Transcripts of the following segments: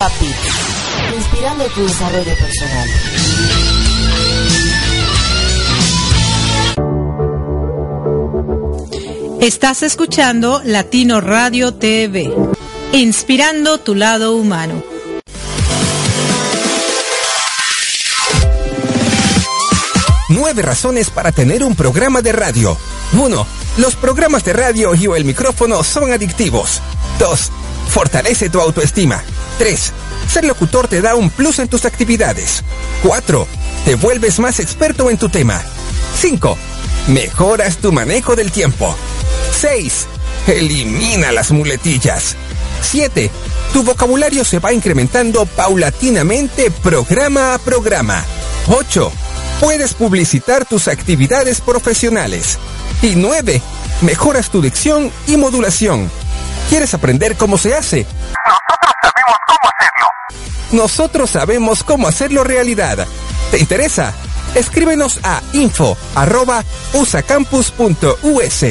Papi, inspirando tu desarrollo personal. Estás escuchando Latino Radio TV, inspirando tu lado humano. Nueve razones para tener un programa de radio. 1. Los programas de radio y o el micrófono son adictivos. 2. Fortalece tu autoestima. 3. Ser locutor te da un plus en tus actividades. 4. Te vuelves más experto en tu tema. 5. Mejoras tu manejo del tiempo. 6. Elimina las muletillas. 7. Tu vocabulario se va incrementando paulatinamente programa a programa. 8. Puedes publicitar tus actividades profesionales. Y 9. Mejoras tu dicción y modulación. ¿Quieres aprender cómo se hace? Nosotros sabemos cómo hacerlo realidad. ¿Te interesa? Escríbenos a info@usacampus.us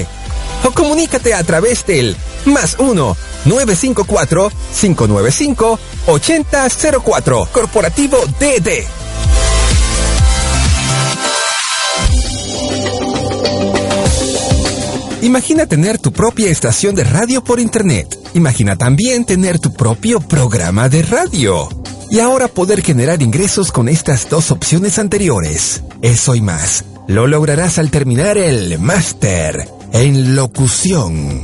o comunícate a través del más 1 954 595 8004 Corporativo DD. Imagina tener tu propia estación de radio por internet. Imagina también tener tu propio programa de radio. Y ahora poder generar ingresos con estas dos opciones anteriores. Eso y más. Lo lograrás al terminar el máster en locución.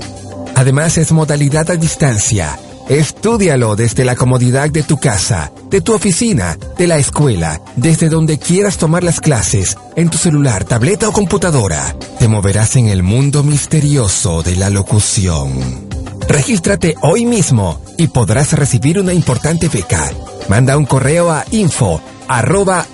Además es modalidad a distancia. Estúdialo desde la comodidad de tu casa, de tu oficina, de la escuela, desde donde quieras tomar las clases, en tu celular, tableta o computadora. Te moverás en el mundo misterioso de la locución. Regístrate hoy mismo y podrás recibir una importante beca. Manda un correo a info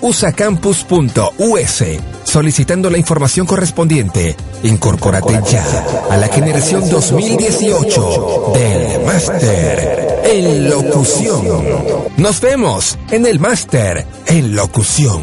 usacampus.us solicitando la información correspondiente. Incorpórate ya a la generación 2018 del Máster en Locución. Nos vemos en el Máster en Locución.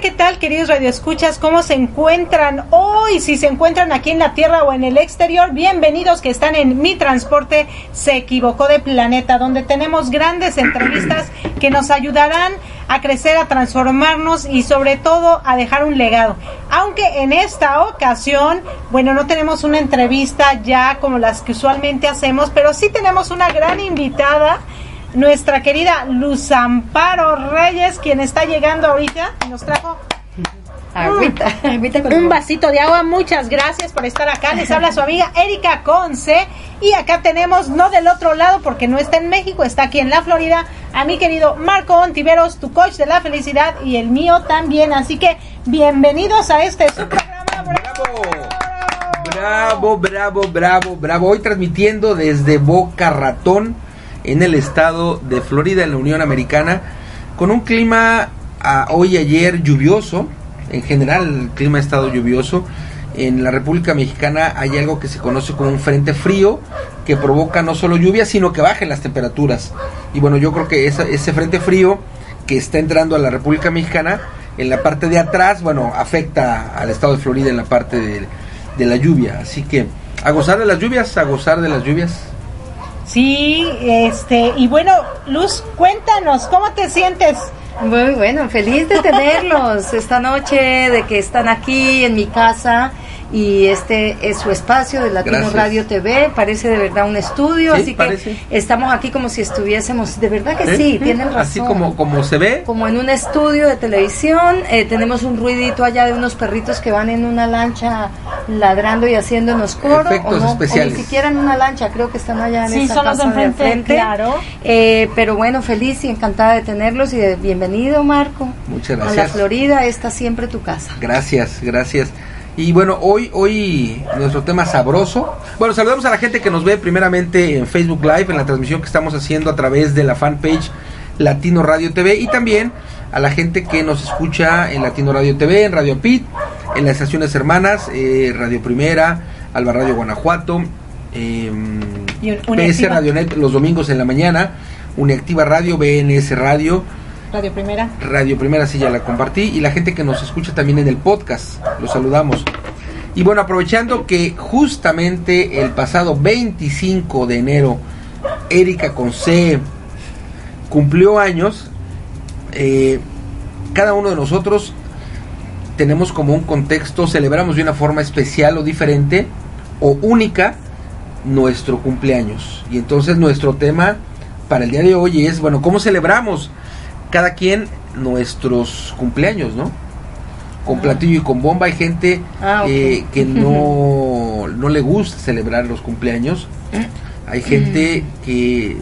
¿qué tal, queridos radioescuchas? ¿Cómo se encuentran hoy? Si se encuentran aquí en la Tierra o en el exterior, bienvenidos que están en Mi Transporte se equivocó de planeta, donde tenemos grandes entrevistas que nos ayudarán a crecer, a transformarnos y sobre todo a dejar un legado. Aunque en esta ocasión, bueno, no tenemos una entrevista ya como las que usualmente hacemos, pero sí tenemos una gran invitada nuestra querida Luz Amparo Reyes, quien está llegando ahorita y nos trajo Agüita, agüita con un vasito de agua. Muchas gracias por estar acá. Les habla su amiga Erika Conce. Y acá tenemos, no del otro lado, porque no está en México, está aquí en la Florida, a mi querido Marco Ontiveros, tu coach de la felicidad, y el mío también. Así que bienvenidos a este su programa. ¡Bravo! Bravo, bravo, bravo, bravo. Hoy transmitiendo desde Boca Ratón en el estado de Florida, en la Unión Americana, con un clima a hoy y ayer lluvioso. En general, el clima ha estado lluvioso. En la República Mexicana hay algo que se conoce como un frente frío que provoca no solo lluvia, sino que bajen las temperaturas. Y bueno, yo creo que ese frente frío que está entrando a la República Mexicana, en la parte de atrás, bueno, afecta al estado de Florida en la parte de la lluvia. Así que a gozar de las lluvias, a gozar de las lluvias. Sí, este, y bueno, Luz, cuéntanos, ¿cómo te sientes? Muy bueno, feliz de tenerlos esta noche, de que están aquí en mi casa y este es su espacio de Latino Gracias. Radio TV, parece de verdad un estudio, Sí, así parece. que estamos aquí como si estuviésemos, de verdad que ¿Eh? sí, tienen razón. Así como, como se ve. como en un estudio de televisión, eh, tenemos un ruidito allá de unos perritos que van en una lancha ladrando y haciéndonos coro. Efectos o no, o especiales. ni siquiera en una lancha, creo que están allá en Sí, esa son los de casa enfrente, claro. Eh, pero bueno, feliz y encantada de tenerlos y de bienvenido, Marco. Muchas A la gracias. Florida, esta siempre tu casa. Gracias, gracias. Y bueno, hoy, hoy nuestro tema sabroso. Bueno, saludamos a la gente que nos ve primeramente en Facebook Live, en la transmisión que estamos haciendo a través de la fanpage Latino Radio TV y también a la gente que nos escucha en Latino Radio TV, en Radio Pit, en las estaciones hermanas, eh, Radio Primera, Alba Radio Guanajuato, eh, un- PS Uniactiva. Radio Net los domingos en la mañana, Uniactiva Radio, BNS Radio, Radio Primera. Radio Primera, sí ya la compartí. Y la gente que nos escucha también en el podcast, los saludamos. Y bueno, aprovechando que justamente el pasado 25 de enero, Erika Conce cumplió años, eh, cada uno de nosotros tenemos como un contexto, celebramos de una forma especial o diferente o única nuestro cumpleaños. Y entonces nuestro tema para el día de hoy es, bueno, ¿cómo celebramos cada quien nuestros cumpleaños, ¿no? Con platillo y con bomba hay gente Ah, eh, que no, no le gusta celebrar los cumpleaños. Hay gente que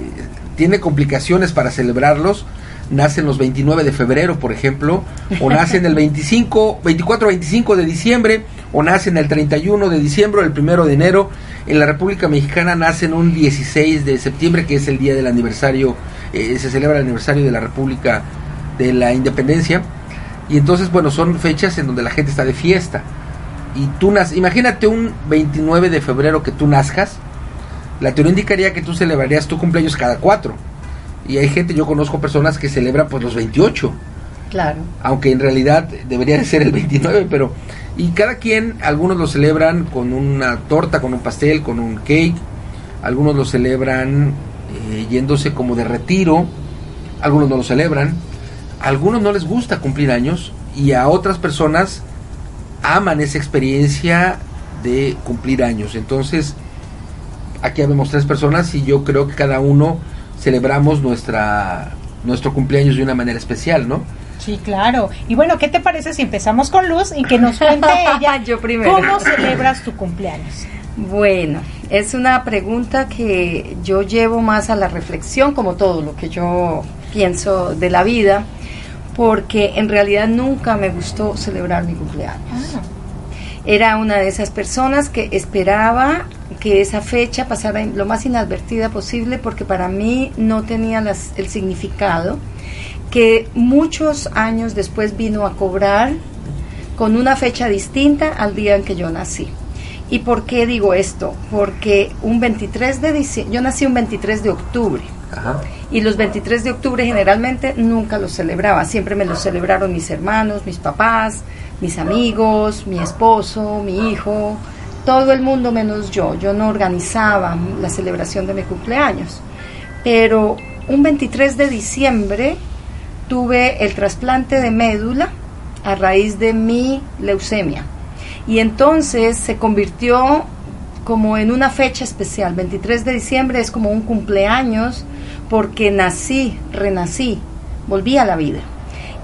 tiene complicaciones para celebrarlos. Nacen los 29 de febrero, por ejemplo, o nacen el 25, 24 25 de diciembre, o nacen el 31 de diciembre o el 1 de enero. En la República Mexicana nacen un 16 de septiembre, que es el día del aniversario, eh, se celebra el aniversario de la República de la Independencia. Y entonces, bueno, son fechas en donde la gente está de fiesta. Y tú naces, imagínate un 29 de febrero que tú nazcas, la teoría indicaría que tú celebrarías tu cumpleaños cada cuatro. Y hay gente, yo conozco personas que celebran pues los 28, Claro. aunque en realidad debería de ser el 29, pero... Y cada quien, algunos lo celebran con una torta, con un pastel, con un cake, algunos lo celebran eh, yéndose como de retiro, algunos no lo celebran, a algunos no les gusta cumplir años y a otras personas aman esa experiencia de cumplir años. Entonces, aquí vemos tres personas y yo creo que cada uno celebramos nuestra nuestro cumpleaños de una manera especial, ¿no? Sí, claro. Y bueno, ¿qué te parece si empezamos con Luz y que nos cuente ella Yo primero. cómo celebras tu cumpleaños? Bueno, es una pregunta que yo llevo más a la reflexión, como todo lo que yo pienso de la vida, porque en realidad nunca me gustó celebrar mi cumpleaños. Era una de esas personas que esperaba que esa fecha pasara lo más inadvertida posible porque para mí no tenía las- el significado que muchos años después vino a cobrar con una fecha distinta al día en que yo nací. ¿Y por qué digo esto? Porque un 23 de diciembre, yo nací un 23 de octubre Ajá. y los 23 de octubre generalmente nunca los celebraba, siempre me los celebraron mis hermanos, mis papás, mis amigos, mi esposo, mi hijo, todo el mundo menos yo. Yo no organizaba la celebración de mi cumpleaños. Pero un 23 de diciembre tuve el trasplante de médula a raíz de mi leucemia. Y entonces se convirtió como en una fecha especial. 23 de diciembre es como un cumpleaños porque nací, renací, volví a la vida.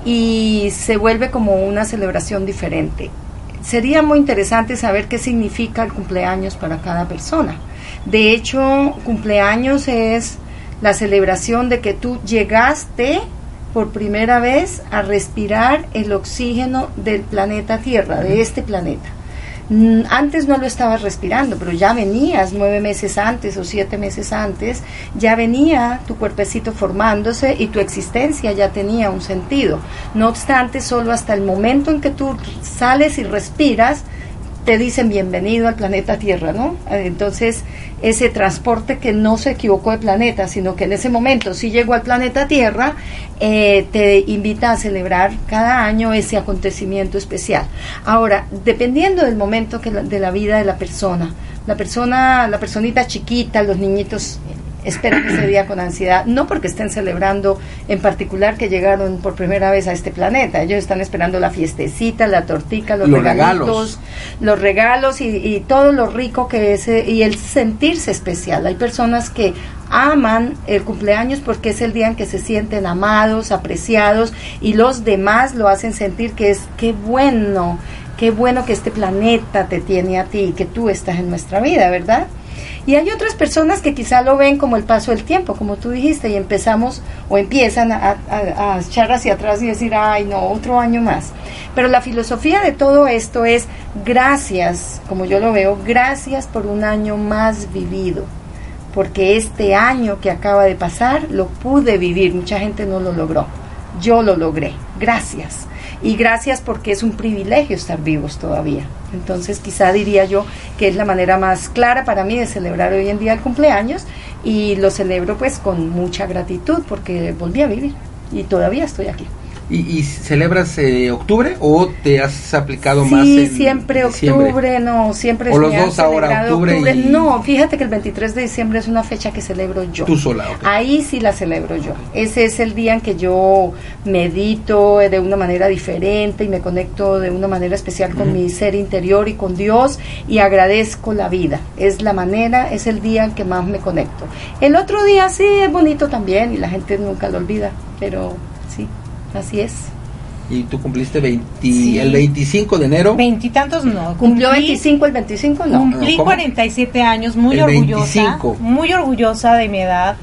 Y se vuelve como una celebración diferente. Sería muy interesante saber qué significa el cumpleaños para cada persona. De hecho, cumpleaños es la celebración de que tú llegaste por primera vez a respirar el oxígeno del planeta Tierra, de este planeta. Mm, Antes no lo estabas respirando, pero ya venías nueve meses antes o siete meses antes, ya venía tu cuerpecito formándose y tu existencia ya tenía un sentido. No obstante, solo hasta el momento en que tú sales y respiras, te dicen bienvenido al planeta Tierra, ¿no? Eh, Entonces, ese transporte que no se equivocó de planeta, sino que en ese momento sí llegó al planeta Tierra, eh, te invita a celebrar cada año ese acontecimiento especial. Ahora, dependiendo del momento que de la vida de la persona, la persona, la personita chiquita, los niñitos esperan ese día con ansiedad, no porque estén celebrando en particular que llegaron por primera vez a este planeta, ellos están esperando la fiestecita, la tortica, los, regalos. los regalos y, y todo lo rico que es eh, y el sentirse especial. Hay personas que aman el cumpleaños porque es el día en que se sienten amados, apreciados y los demás lo hacen sentir que es qué bueno Qué bueno que este planeta te tiene a ti y que tú estás en nuestra vida, ¿verdad? Y hay otras personas que quizá lo ven como el paso del tiempo, como tú dijiste, y empezamos o empiezan a, a, echar hacia atrás y decir, ay, no, otro año más. Pero la filosofía de todo esto es gracias, como yo lo veo, gracias por un año más vivido, porque este año que acaba de pasar lo pude vivir, mucha gente no lo logró, yo lo logré, gracias y gracias porque es un privilegio estar vivos todavía. Entonces quizá diría yo que es la manera más clara para mí de celebrar hoy en día el cumpleaños y lo celebro pues con mucha gratitud porque volví a vivir y todavía estoy aquí. ¿Y, celebras eh, octubre o te has aplicado más Sí, siempre octubre, no, siempre ¿O los dos ahora, octubre, No, fíjate que el 23 de diciembre es una fecha que celebro yo. Tú sola, Ahí sí la celebro yo. Ese es el día en que yo medito de una manera diferente y me conecto de una manera especial con mi ser interior y con Dios y agradezco la vida. Es la manera, es el día en que más me conecto. El otro día sí es bonito también y la gente nunca lo olvida, pero. Así es. ¿Y tú cumpliste el 25 de enero? Veintitantos no. ¿Cumplió 25 el 25? No. Cumplí 47 años, muy orgullosa. Muy orgullosa de mi edad.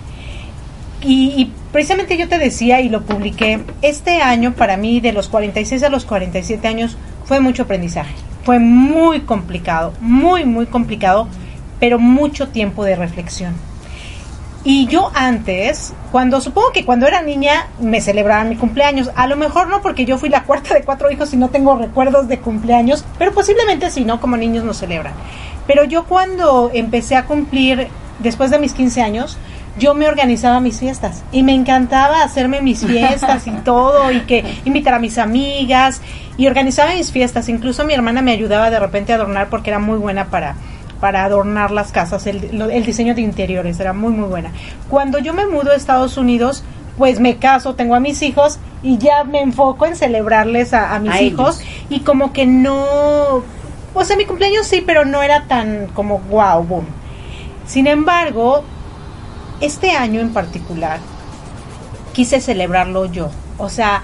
Y, precisamente yo te decía y lo publiqué, este año para mí de los 46 a los 47 años fue mucho aprendizaje. Fue muy complicado, muy, muy complicado, pero mucho tiempo de reflexión y yo antes, cuando supongo que cuando era niña me celebraban mi cumpleaños, a lo mejor no porque yo fui la cuarta de cuatro hijos y no tengo recuerdos de cumpleaños, pero posiblemente sí, ¿no? Como niños nos celebran. Pero yo cuando empecé a cumplir, después de mis 15 años, yo me organizaba mis fiestas y me encantaba hacerme mis fiestas y todo y que invitar a mis amigas y organizaba mis fiestas. Incluso mi hermana me ayudaba de repente a adornar porque era muy buena para para adornar las casas, el, diseño de interiores, era muy, muy buena. Cuando yo me mudo a Estados Unidos, pues me caso, tengo a mis hijos y ya me enfoco en celebrarles a, mis hijos y como que no, o sea, mi cumpleaños sí, pero no era tan como wow, boom. Sin embargo, este año en particular quise celebrarlo yo, o sea,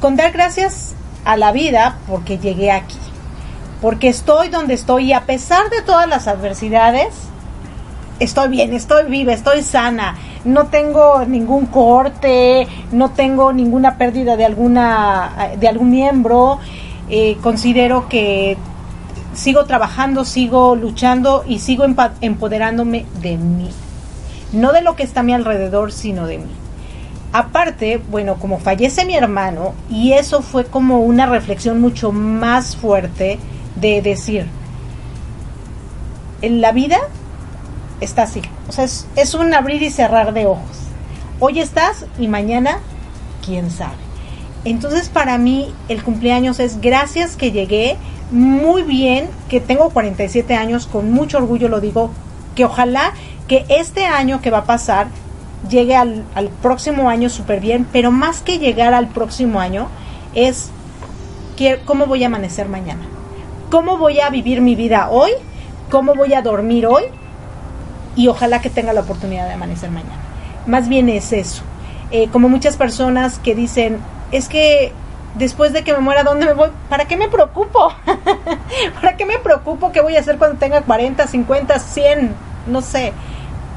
con dar gracias a la vida porque llegué aquí porque estoy donde estoy y a pesar de todas las adversidades, estoy bien, estoy viva, estoy sana, no tengo ningún corte, no tengo ninguna pérdida de alguna de algún miembro, eh, considero que sigo trabajando, sigo luchando y sigo empoderándome de mí, no de lo que está a mi alrededor, sino de mí. Aparte, bueno, como fallece mi hermano, y eso fue como una reflexión mucho más fuerte, de decir, en la vida está así. O sea, es, un abrir y cerrar de ojos. Hoy estás y mañana, quién sabe. Entonces para mí el cumpleaños es gracias que llegué muy bien, que tengo 47 años, con mucho orgullo lo digo, que ojalá que este año que va a pasar llegue al, próximo año súper bien, pero más que llegar al próximo año es cómo voy a amanecer mañana cómo voy a vivir mi vida hoy, cómo voy a dormir hoy y ojalá que tenga la oportunidad de amanecer mañana. Más bien es eso. Eh, como muchas personas que dicen, es que después de que me muera, ¿dónde me voy? ¿Para qué me preocupo? ¿Para qué me preocupo? ¿Qué voy a hacer cuando tenga 40, 50, 100? No sé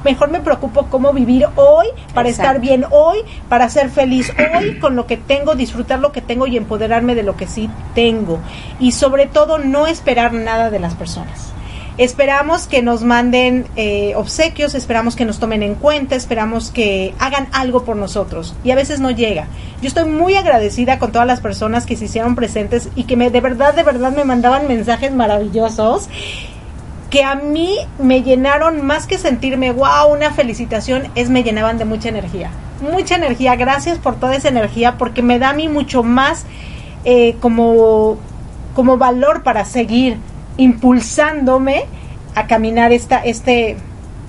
mejor me preocupo cómo vivir hoy para estar bien hoy, para ser feliz hoy con lo que tengo, disfrutar lo que tengo y empoderarme de lo que sí tengo. Y sobre todo no esperar nada de las personas. Esperamos que nos manden eh, obsequios, esperamos que nos tomen en cuenta, esperamos que hagan algo por nosotros y a veces no llega. Yo estoy muy agradecida con todas las personas que se hicieron presentes y que me de verdad, de verdad me mandaban mensajes maravillosos que a mí me llenaron más que sentirme wow, una felicitación, es me llenaban de mucha energía. Mucha energía, gracias por toda esa energía porque me da a mí mucho más eh, como, como valor para seguir impulsándome a caminar esta, este,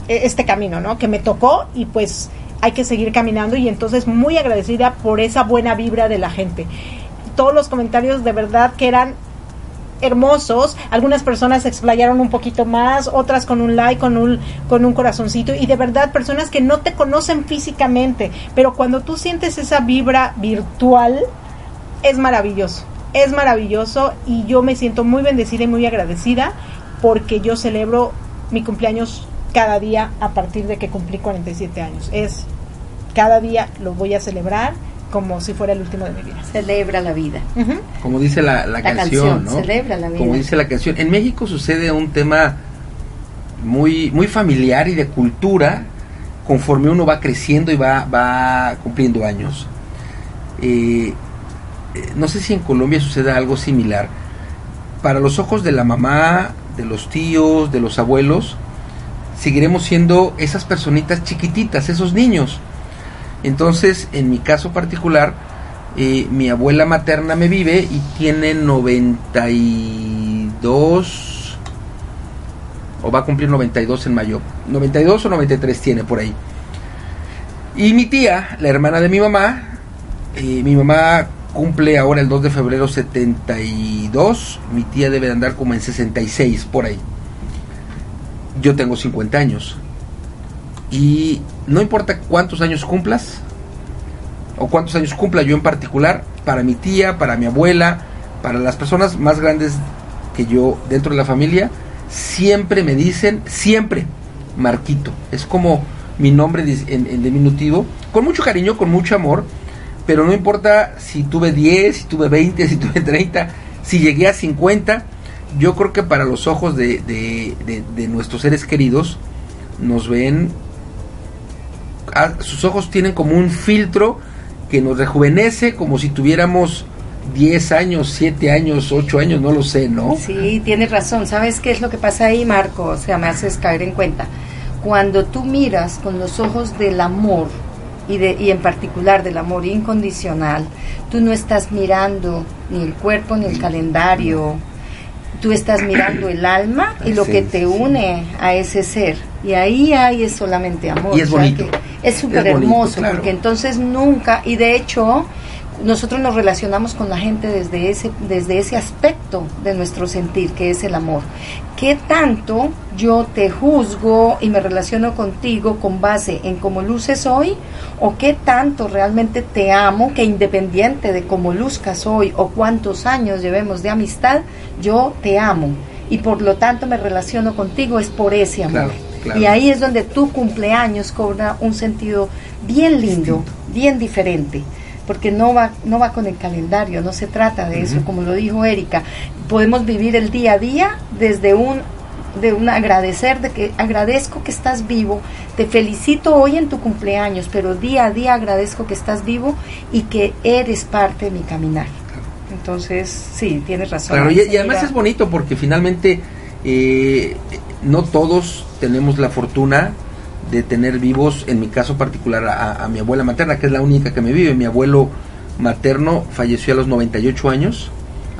este camino, ¿no? Que me tocó y pues hay que seguir caminando y entonces muy agradecida por esa buena vibra de la gente. Todos los comentarios de verdad que eran hermosos. Algunas personas se explayaron un poquito más, otras con un like, con un, con un corazoncito. Y de verdad, personas que no te conocen físicamente, pero cuando tú sientes esa vibra virtual, es maravilloso. es maravilloso y yo me siento muy bendecida y muy agradecida porque yo celebro mi cumpleaños cada día a partir de que cumplí 47 años. Es cada día lo voy a celebrar como si fuera el último de mi vida. Celebra la vida. Como dice la, la La canción, canción, ¿no? celebra la vida. Como dice la canción. En México sucede un tema muy, muy familiar y de cultura conforme uno va creciendo y va, va cumpliendo años. Eh, eh, no sé si en Colombia sucede algo similar. Para los ojos de la mamá, de los tíos, de los abuelos, seguiremos siendo esas personitas chiquititas, esos niños. Entonces, en mi caso particular, eh, mi abuela materna me vive y tiene 92 o va a cumplir 92 en mayo. 92 o 93 tiene por ahí. Y mi tía, la hermana de mi mamá, eh, mi mamá cumple ahora el 2 de febrero 72, mi tía debe de andar como en 66 por ahí. Yo tengo 50 años. Y no importa cuántos años cumplas, o cuántos años cumpla yo en particular, para mi tía, para mi abuela, para las personas más grandes que yo dentro de la familia, siempre me dicen, siempre, Marquito. Es como mi nombre en, diminutivo, con mucho cariño, con mucho amor, pero no importa si tuve 10, si tuve 20, si tuve 30, si llegué a 50, yo creo que para los ojos de, de- de- nuestros seres queridos, nos ven, sus ojos tienen como un filtro que nos rejuvenece, como si tuviéramos 10 años, 7 años, 8 años, no lo sé, ¿no? Sí, tienes razón. ¿Sabes qué es lo que pasa ahí, Marco? O sea, me haces caer en cuenta. Cuando tú miras con los ojos del amor, y, de, y en particular del amor incondicional, tú no estás mirando ni el cuerpo ni el calendario, tú estás mirando el alma y lo que te une a ese ser. Y ahí hay es solamente amor. Y es o sea bonito. que Es súper hermoso, claro. porque entonces nunca, y de hecho, nosotros nos relacionamos con la gente desde ese, desde ese aspecto de nuestro sentir, que es el amor. ¿Qué tanto yo te juzgo y me relaciono contigo con base en cómo luces hoy? ¿O qué tanto realmente te amo que independiente de cómo luzcas hoy o cuántos años llevemos de amistad, yo te amo? Y por lo tanto me relaciono contigo es por ese amor. Claro, claro. Y ahí es donde tu cumpleaños cobra un sentido bien lindo, bien diferente porque no va no va con el calendario, no se trata de eso, como lo dijo Erika. Podemos vivir el día a día desde un de un agradecer de que agradezco que estás vivo, te felicito hoy en tu cumpleaños, pero día a día agradezco que estás vivo y que eres parte de mi caminar. Entonces, sí, tienes razón. Claro, y, y además es bonito porque finalmente eh, no todos tenemos la fortuna de tener vivos, en mi caso particular, a, a mi abuela materna, que es la única que me vive. Mi abuelo materno falleció a los 98 años.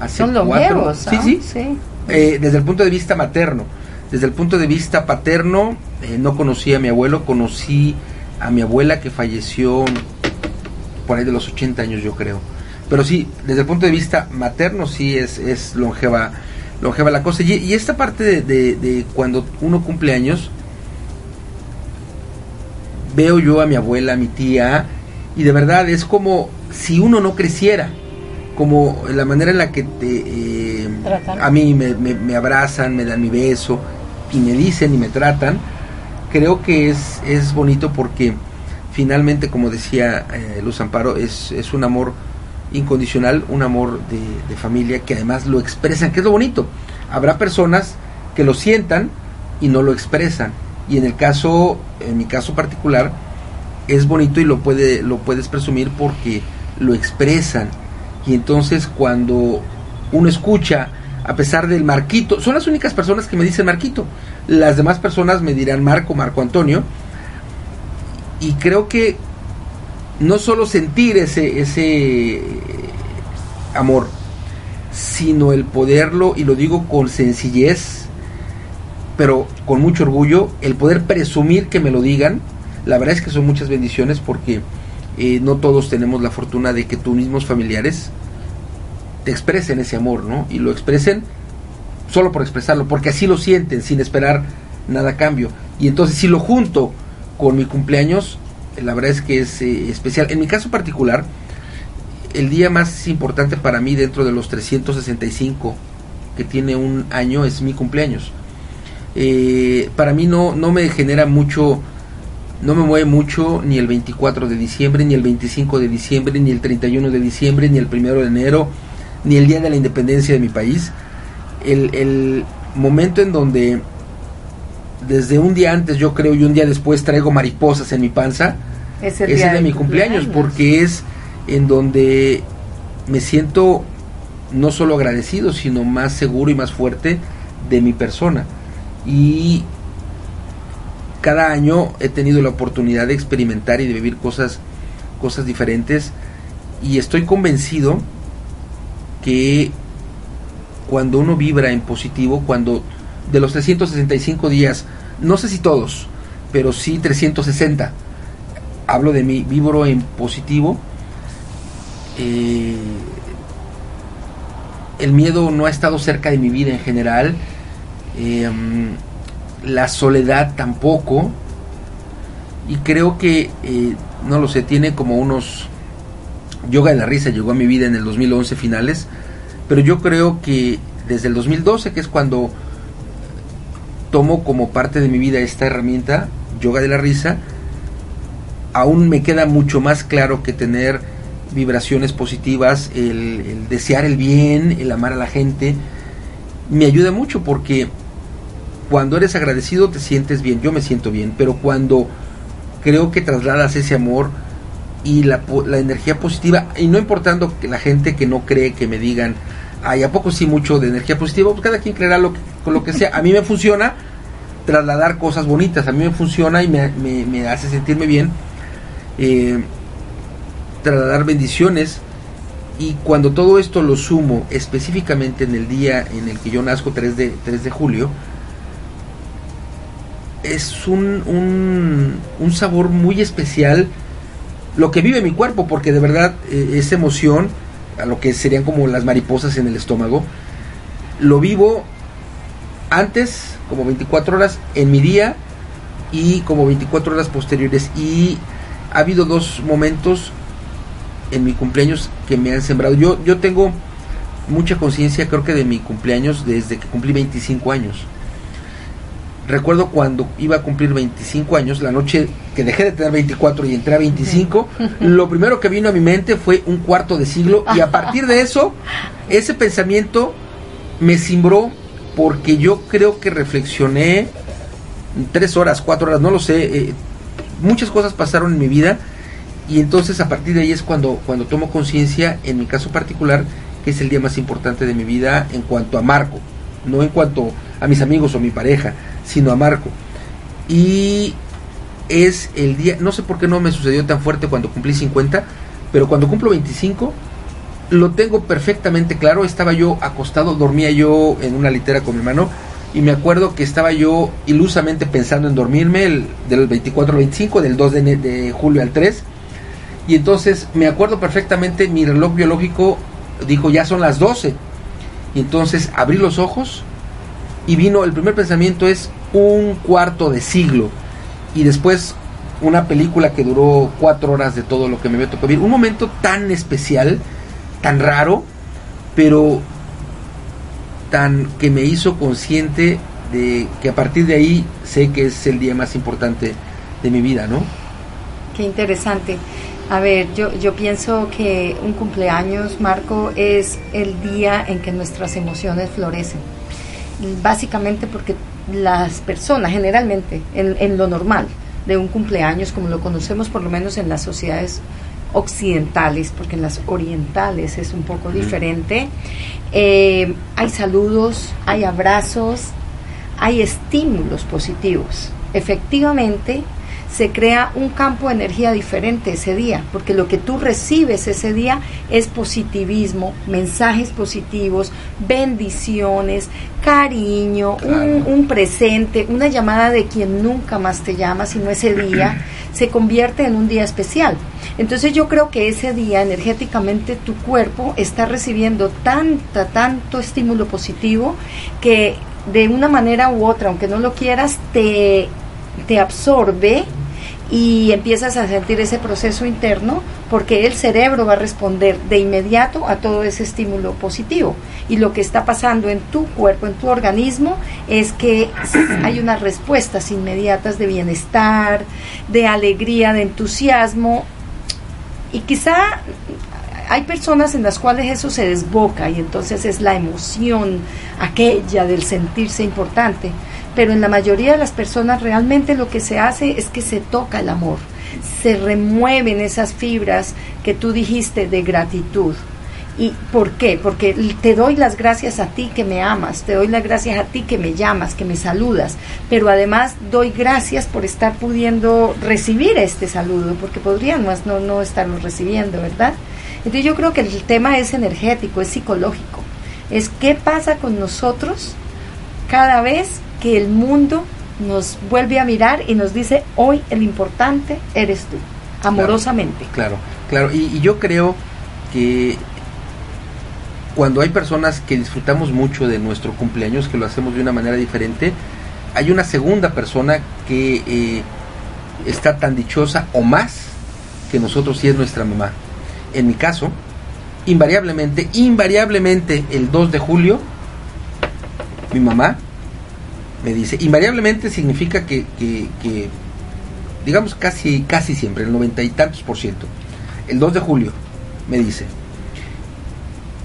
Hace son cuatro- longevos, Sí, ¿ah? sí. sí. Eh, desde el punto de vista materno. Desde el punto de vista paterno, eh, no conocí a mi abuelo, conocí a mi abuela que falleció por ahí de los 80 años, yo creo. Pero sí, desde el punto de vista materno, sí es, es longeva, longeva la cosa. Y, y esta parte de, de- de cuando uno cumple años, veo yo a mi abuela, a mi tía, y de verdad es como si uno no creciera, como la manera en la que te, eh, a mí me, me- me abrazan, me dan mi beso, y me dicen y me tratan, creo que es, es bonito porque finalmente, como decía eh, Luz Amparo, es, es un amor incondicional, un amor de, familia que además lo expresan, que es lo bonito. Habrá personas que lo sientan y no lo expresan. Y en el caso, en mi caso particular, es bonito y lo puede, lo puedes presumir porque lo expresan. Y entonces cuando uno escucha, a pesar del Marquito, son las únicas personas que me dicen Marquito. Las demás personas me dirán Marco, Marco Antonio. Y creo que no solo sentir ese, ese amor, sino el poderlo, y lo digo con sencillez, pero con mucho orgullo, el poder presumir que me lo digan, la verdad es que son muchas bendiciones porque eh, no todos tenemos la fortuna de que tus mismos familiares te expresen ese amor, ¿no? Y lo expresen solo por expresarlo, porque así lo sienten, sin esperar nada a cambio. Y entonces si lo junto con mi cumpleaños, la verdad es que es eh, especial. En mi caso particular, el día más importante para mí dentro de los 365 que tiene un año es mi cumpleaños. Eh, para mí no, no me genera mucho, no me mueve mucho ni el 24 de diciembre, ni el 25 de diciembre, ni el 31 de diciembre, ni el 1 de enero, ni el día de la independencia de mi país. El, el momento en donde desde un día antes yo creo y un día después traigo mariposas en mi panza, es el, día de, mi cumpleaños, porque es en donde me siento no solo agradecido, sino más seguro y más fuerte de mi persona. Y cada año he tenido la oportunidad de experimentar y de vivir cosas, cosas diferentes. Y estoy convencido que cuando uno vibra en positivo, cuando de los 365 días, no sé si todos, pero sí 360, hablo de mí, vibro en positivo, eh, el miedo no ha estado cerca de mi vida en general, eh, la soledad tampoco, y creo que, eh, no lo sé, tiene como unos... Yoga de la risa llegó a mi vida en el 2011 finales, pero yo creo que desde el 2012, que es cuando tomo como parte de mi vida esta herramienta, yoga de la risa, aún me queda mucho más claro que tener vibraciones positivas, el, desear el bien, el amar a la gente, me ayuda mucho porque cuando eres agradecido te sientes bien, yo me siento bien, pero cuando creo que trasladas ese amor y la, la energía positiva, y no importando que la gente que no cree que me digan, ay, ¿a poco sí mucho de energía positiva? Pues cada quien creerá lo que, con lo que sea. A mí me funciona trasladar cosas bonitas, a mí me funciona y me, me hace sentirme bien. Eh, trasladar bendiciones y cuando todo esto lo sumo específicamente en el día en el que yo nazco, 3 de, 3 de julio, es un, un, sabor muy especial lo que vive mi cuerpo, porque de verdad eh, esa emoción, a lo que serían como las mariposas en el estómago, lo vivo antes, como 24 horas en mi día, y como 24 horas posteriores. Y ha habido dos momentos en mi cumpleaños que me han sembrado. Yo, yo tengo mucha conciencia, creo que de mi cumpleaños desde que cumplí 25 años. Recuerdo cuando iba a cumplir 25 años, la noche que dejé de tener 24 y entré a 25, lo primero que vino a mi mente fue un cuarto de siglo y a partir de eso, ese pensamiento me simbró porque yo creo que reflexioné tres horas, cuatro horas, no lo sé, eh, muchas cosas pasaron en mi vida y entonces a partir de ahí es cuando, cuando tomo conciencia, en mi caso particular, que es el día más importante de mi vida en cuanto a Marco, no en cuanto a mis amigos o mi pareja, sino a Marco. Y es el día, no sé por qué no me sucedió tan fuerte cuando cumplí 50, pero cuando cumplo 25 lo tengo perfectamente claro, estaba yo acostado, dormía yo en una litera con mi hermano y me acuerdo que estaba yo ilusamente pensando en dormirme el, del 24 al 25, del 2 de, de julio al 3 y entonces me acuerdo perfectamente, mi reloj biológico dijo ya son las 12. Y entonces abrí los ojos y vino, el primer pensamiento es un cuarto de siglo. Y después una película que duró cuatro horas de todo lo que me había tocado vivir. Un momento tan especial, tan raro, pero tan que me hizo consciente de que a partir de ahí sé que es el día más importante de mi vida, ¿no? Qué interesante. A ver, yo, yo pienso que un cumpleaños, Marco, es el día en que nuestras emociones florecen. Básicamente porque las personas, generalmente, en, lo normal de un cumpleaños, como lo conocemos por lo menos en las sociedades occidentales, porque en las orientales es un poco diferente, eh, hay saludos, hay abrazos, hay estímulos positivos. Efectivamente, se crea un campo de energía diferente ese día, porque lo que tú recibes ese día es positivismo, mensajes positivos, bendiciones, cariño, un, presente, una llamada de quien nunca más te llama, sino ese día, se convierte en un día especial. Entonces yo creo que ese día energéticamente tu cuerpo está recibiendo tanta, tanto estímulo positivo que de una manera u otra, aunque no lo quieras, te, te absorbe y empiezas a sentir ese proceso interno porque el cerebro va a responder de inmediato a todo ese estímulo positivo. Y lo que está pasando en tu cuerpo, en tu organismo, es que hay unas respuestas inmediatas de bienestar, de alegría, de entusiasmo. Y quizá hay personas en las cuales eso se desboca y entonces es la emoción aquella del sentirse importante pero en la mayoría de las personas realmente lo que se hace es que se toca el amor, se remueven esas fibras que tú dijiste de gratitud. ¿Y por qué? Porque te doy las gracias a ti que me amas, te doy las gracias a ti que me llamas, que me saludas, pero además doy gracias por estar pudiendo recibir este saludo, porque podríamos no, no estarlo recibiendo, ¿verdad? Entonces yo creo que el tema es energético, es psicológico, es qué pasa con nosotros cada vez que el mundo nos vuelve a mirar y nos dice, hoy el importante eres tú, amorosamente. Claro, claro, Y, yo creo que cuando hay personas que disfrutamos mucho de nuestro cumpleaños, que lo hacemos de una manera diferente, hay una segunda persona que eh, está tan dichosa o más que nosotros y es nuestra mamá. En mi caso, invariablemente, invariablemente el 2 de julio, mi mamá me dice, invariablemente significa que, que, digamos casi, casi siempre, el noventa y tantos por ciento, el 2 de julio, me dice,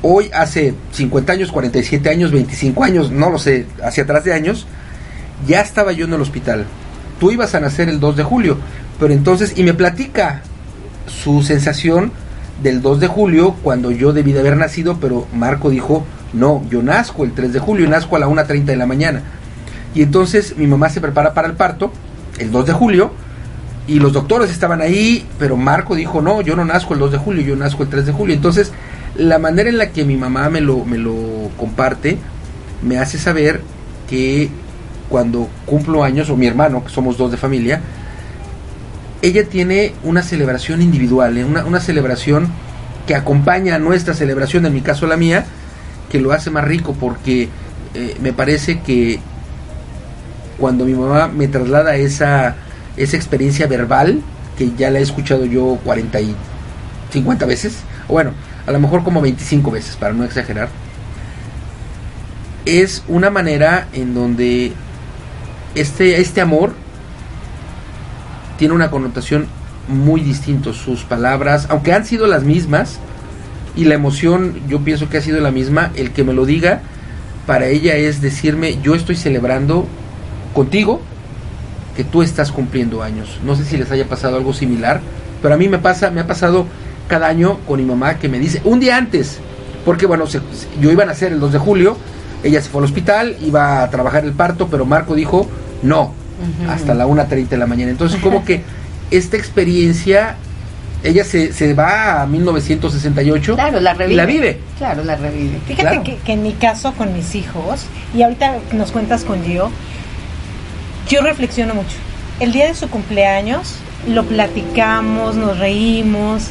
hoy hace 50 años, 47 años, 25 años, no lo sé, hacia atrás de años, ya estaba yo en el hospital. Tú ibas a nacer el 2 de julio, pero entonces, y me platica su sensación del 2 de julio, cuando yo debí de haber nacido, pero Marco dijo, no, yo nazco el 3 de julio, nazco a la 1.30 de la mañana. Y entonces mi mamá se prepara para el parto, el 2 de julio, y los doctores estaban ahí, pero Marco dijo, no, yo no nazco el 2 de julio, yo nazco el 3 de julio. Entonces, la manera en la que mi mamá me lo, me lo comparte, me hace saber que cuando cumplo años, o mi hermano, que somos dos de familia, ella tiene una celebración individual, ¿eh? una, una celebración que acompaña a nuestra celebración, en mi caso la mía, que lo hace más rico porque eh, me parece que cuando mi mamá me traslada esa, esa experiencia verbal, que ya la he escuchado yo 40 y 50 veces, o bueno, a lo mejor como 25 veces, para no exagerar, es una manera en donde este, este amor tiene una connotación muy distinta. Sus palabras, aunque han sido las mismas, y la emoción yo pienso que ha sido la misma, el que me lo diga, para ella es decirme, yo estoy celebrando contigo que tú estás cumpliendo años. No sé si les haya pasado algo similar, pero a mí me pasa, me ha pasado cada año con mi mamá que me dice, un día antes, porque bueno, yo iba a nacer el 2 de julio, ella se fue al hospital, iba a trabajar el parto, pero Marco dijo, no, hasta la 1.30 de la mañana. Entonces como que esta experiencia, ella se, se va a 1968 claro, la revive. y la vive. Claro, la revive. Fíjate que, que en mi caso con mis hijos, y ahorita nos cuentas con Gio, yo reflexiono mucho. El día de su cumpleaños lo platicamos, nos reímos,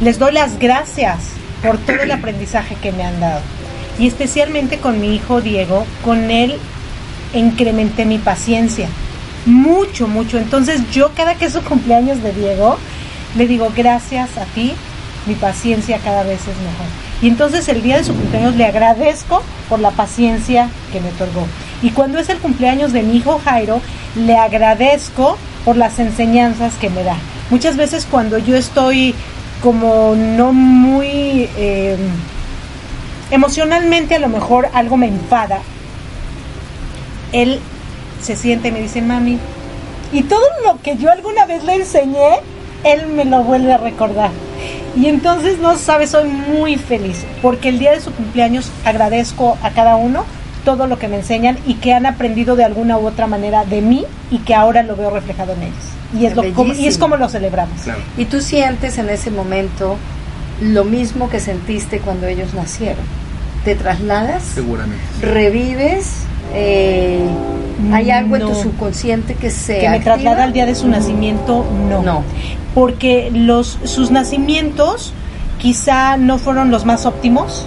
les doy las gracias por todo el aprendizaje que me han dado. Y especialmente con mi hijo Diego, con él incrementé mi paciencia. Mucho, mucho. Entonces yo cada que es su cumpleaños de Diego, le digo gracias a ti, mi paciencia cada vez es mejor. Y entonces el día de su cumpleaños le agradezco por la paciencia que me otorgó. Y cuando es el cumpleaños de mi hijo Jairo, le agradezco por las enseñanzas que me da. Muchas veces cuando yo estoy como no muy eh, emocionalmente a lo mejor algo me enfada, él se siente y me dice, mami, y todo lo que yo alguna vez le enseñé, él me lo vuelve a recordar. Y entonces, no sabes, soy muy feliz, porque el día de su cumpleaños agradezco a cada uno todo lo que me enseñan y que han aprendido de alguna u otra manera de mí y que ahora lo veo reflejado en ellos. Y es, lo, como, y es como lo celebramos. Y tú sientes en ese momento lo mismo que sentiste cuando ellos nacieron. Te trasladas, seguramente, revives, eh, hay algo en tu subconsciente que se que me traslada al día de su nacimiento, no, no, porque los sus nacimientos quizá no fueron los más óptimos,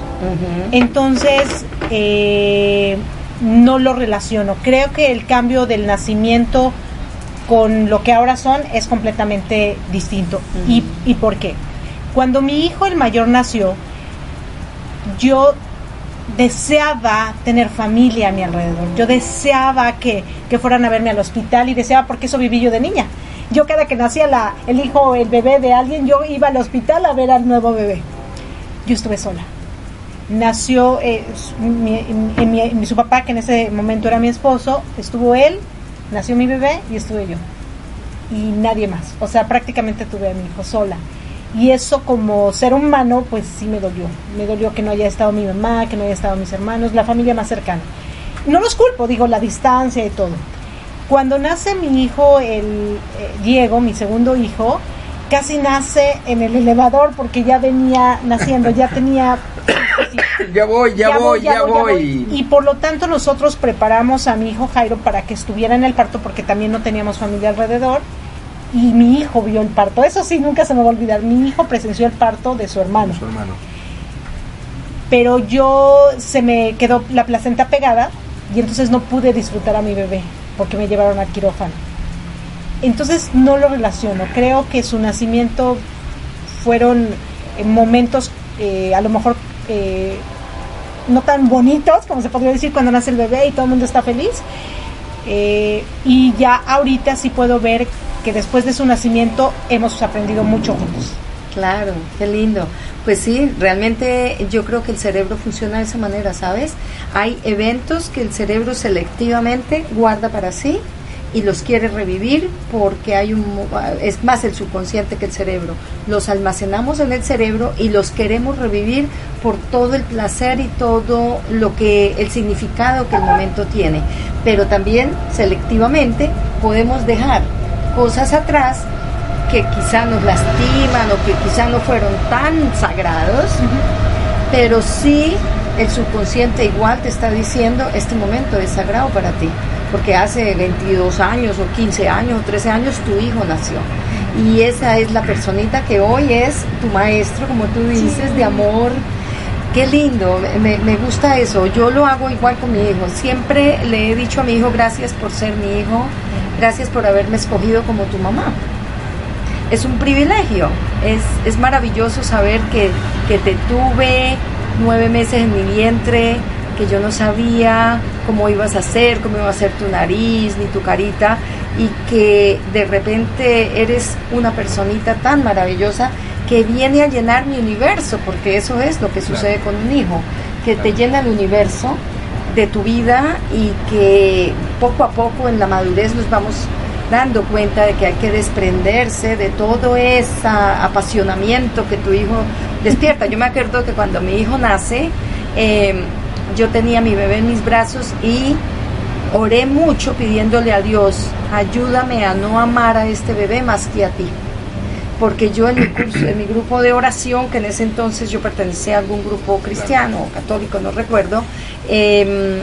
entonces eh, no lo relaciono. Creo que el cambio del nacimiento con lo que ahora son es completamente distinto. ¿Y, ¿Y por qué? Cuando mi hijo el mayor nació, yo deseaba tener familia a mi alrededor. Yo deseaba que, que, fueran a verme al hospital y deseaba, porque eso viví yo de niña. Yo cada que nacía la, el hijo o el bebé de alguien, yo iba al hospital a ver al nuevo bebé. Yo estuve sola. Nació eh, mi, su papá, que en ese momento era mi esposo, estuvo él, nació mi bebé y estuve yo. Y nadie más. O sea, prácticamente tuve a mi hijo sola. Y eso como ser humano, pues sí me dolió. Me dolió que no haya estado mi mamá, que no haya estado mis hermanos, la familia más cercana. No los culpo, digo, la distancia y todo. Cuando nace mi hijo, el eh, Diego, mi segundo hijo, casi nace en el elevador porque ya venía naciendo, ya tenía... ya voy, ya, voy, ya, voy, Y por lo tanto nosotros preparamos a mi hijo Jairo para que estuviera en el parto porque también no teníamos familia alrededor y mi hijo vio el parto. Eso sí, nunca se me va a olvidar. Mi hijo presenció el parto de su hermano. Su hermano. Pero yo se me quedó la placenta pegada y entonces no pude disfrutar a mi bebé porque me llevaron al quirófano. Entonces no lo relaciono. Creo que su nacimiento fueron eh, momentos eh, a lo mejor eh, no tan bonitos como se podría decir cuando nace el bebé y todo el mundo está feliz. y ya ahorita sí puedo ver que después de su nacimiento hemos aprendido mucho juntos. Claro, qué lindo. Pues sí, realmente yo creo que el cerebro funciona de esa manera, ¿sabes? Hay eventos que el cerebro selectivamente guarda para sí y los quiere revivir porque hay un es más el subconsciente que el cerebro. Los almacenamos en el cerebro y los queremos revivir por todo el placer y todo lo que el significado que el momento tiene. Pero también selectivamente podemos dejar cosas atrás que quizá nos lastiman o que quizá no fueron tan sagrados, pero sí el subconsciente igual te está diciendo este momento es sagrado para ti, porque hace 22 años o 15 años o 13 años tu hijo nació. Y esa es la personita que hoy es tu maestro, como tú dices, de amor. Qué lindo, me, me gusta eso. Yo lo hago igual con mi hijo. Siempre le he dicho a mi hijo, gracias por ser mi hijo gracias por haberme escogido como tu mamá. Es un privilegio, es, es maravilloso saber que, que te tuve nueve meses en mi vientre, que yo no sabía cómo ibas a ser, cómo iba a ser tu nariz ni tu carita y que de repente eres una personita tan maravillosa que viene a llenar mi universo, porque eso es lo que sucede con un hijo, que te llena el universo de tu vida y que poco a poco en la madurez nos vamos dando cuenta de que hay que desprenderse de todo ese apasionamiento que tu hijo despierta. Yo me acuerdo que cuando mi hijo nace, em, yo tenía mi bebé en mis brazos y oré mucho pidiéndole a Dios, ayúdame a no amar a este bebé más que a ti porque yo en mi, curso, en mi grupo de oración, que en ese entonces yo pertenecía a algún grupo cristiano o católico, no recuerdo, em,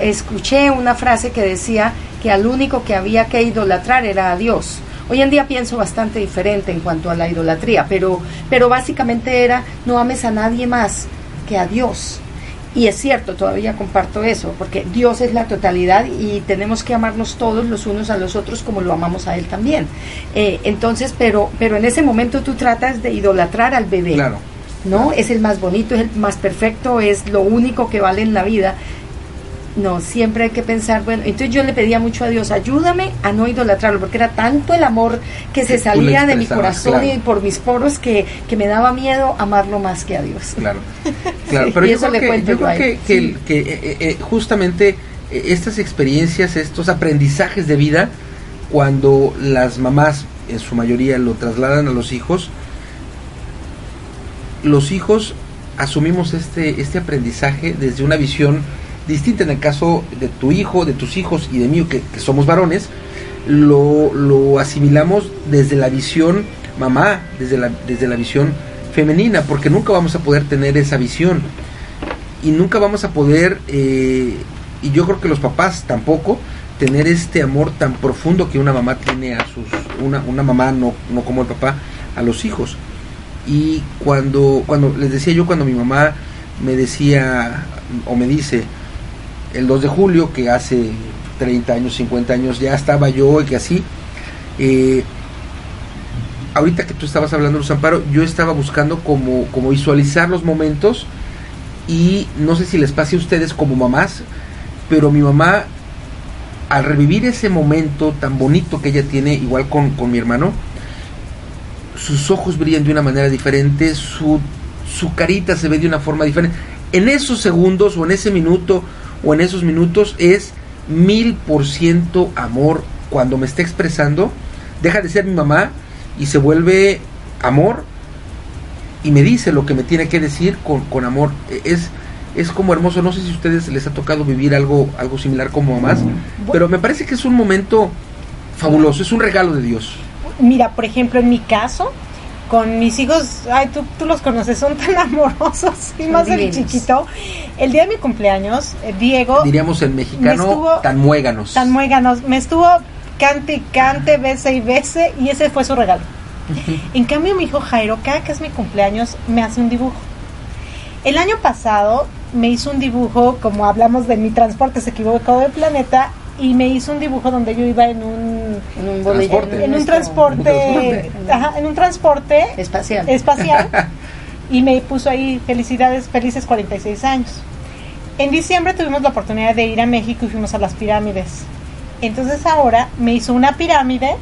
escuché una frase que decía que al único que había que idolatrar era a Dios. Hoy en día pienso bastante diferente en cuanto a la idolatría, pero básicamente era no ames a nadie más que a Dios. Y es cierto, todavía comparto eso, porque Dios es la totalidad y tenemos que amarnos todos los unos a los otros como lo amamos a Él también. Eh, entonces, pero, pero en ese momento tú tratas de idolatrar al bebé. Claro. ¿No? Es el más bonito, es el más perfecto, es lo único que vale en la vida. No, siempre hay que pensar, bueno, entonces yo le pedía mucho a Dios, ayúdame a no idolatrarlo, porque era tanto el amor que se salía de mi corazón y por mis poros que, que, me daba miedo amarlo más que a Dios. Claro, claro, pero yo, creo que, yo creo que, que, que eh, eh, justamente eh, estas experiencias, estos aprendizajes de vida, cuando las mamás en su mayoría lo trasladan a los hijos, los hijos asumimos este, este aprendizaje desde una visión distinta en el caso de tu hijo, de tus hijos y de mí, que, somos varones, lo, lo, asimilamos desde la visión mamá, desde la, desde la visión femenina, porque nunca vamos a poder tener esa visión y nunca vamos a poder, eh, y yo creo que los papás tampoco, tener este amor tan profundo que una mamá tiene a sus, una, una mamá, no, no como el papá, a los hijos. Y cuando, cuando les decía yo, cuando mi mamá me decía o me dice, el 2 de julio, que hace 30 años, 50 años, ya estaba yo y que así. Eh, ahorita que tú estabas hablando, Luz Amparo, yo estaba buscando como, como visualizar los momentos y no sé si les pase a ustedes como mamás, pero mi mamá, al revivir ese momento tan bonito que ella tiene, igual con, con mi hermano, sus ojos brillan de una manera diferente, su, su carita se ve de una forma diferente. En esos segundos o en ese minuto o en esos minutos es mil por ciento amor cuando me está expresando. Deja de ser mi mamá y se vuelve amor y me dice lo que me tiene que decir con, con amor. Es, es como hermoso. No sé si a ustedes les ha tocado vivir algo, algo similar como mamás, pero me parece que es un momento fabuloso, es un regalo de Dios. Mira, por ejemplo, en mi caso, con mis hijos, ay, tú, tú los conoces, son tan amorosos, y más el divinos. chiquito. El día de mi cumpleaños, eh, Diego, Diríamos en Me mexicano, estuvo- tan muéganos. tan muéganos, me estuvo cante y cante, bese y bese, y ese fue su regalo. En cambio, mi hijo Jairo, cada que es mi cumpleaños, me hace un dibujo. El año pasado me hizo un dibujo, como hablamos de mi transporte, se equivocó de planeta, y me hizo un dibujo donde yo iba en un En un Transporte. en un transporte, ajá, en un transporte espacial. espacial y me puso ahí felicidades, felices 46 años. En diciembre tuvimos la oportunidad de ir a México y fuimos a las pirámides. Entonces ahora me hizo una pirámide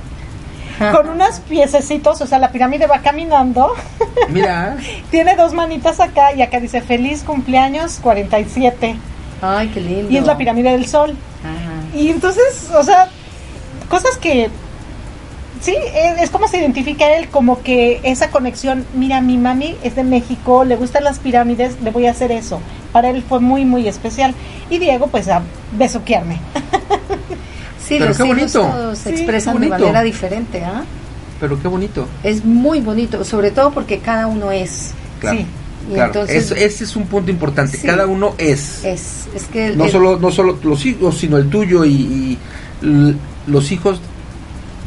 con unos piececitos, o sea, la pirámide va caminando, Mira, tiene dos manitas acá y acá dice feliz cumpleaños 47 Ay, qué lindo. y es la pirámide del sol. Ajá. Y entonces, o sea, cosas que sí, es, es como se identifica él, como que esa conexión, mira, mi mami es de México, le gustan las pirámides, le voy a hacer eso. Para él fue muy, muy especial. Y Diego, pues a besuquearme. Sí, Pero los qué bonito. todos se Sí, expresan de manera diferente, ¿ah? pero qué bonito. Es muy bonito, sobre todo porque cada uno es. Claro, Sí. Y claro. entonces- Es- ese es un punto importante. Sí. Cada uno es. Es, es que no el- solo no solo los hijos sino el tuyo y, y los hijos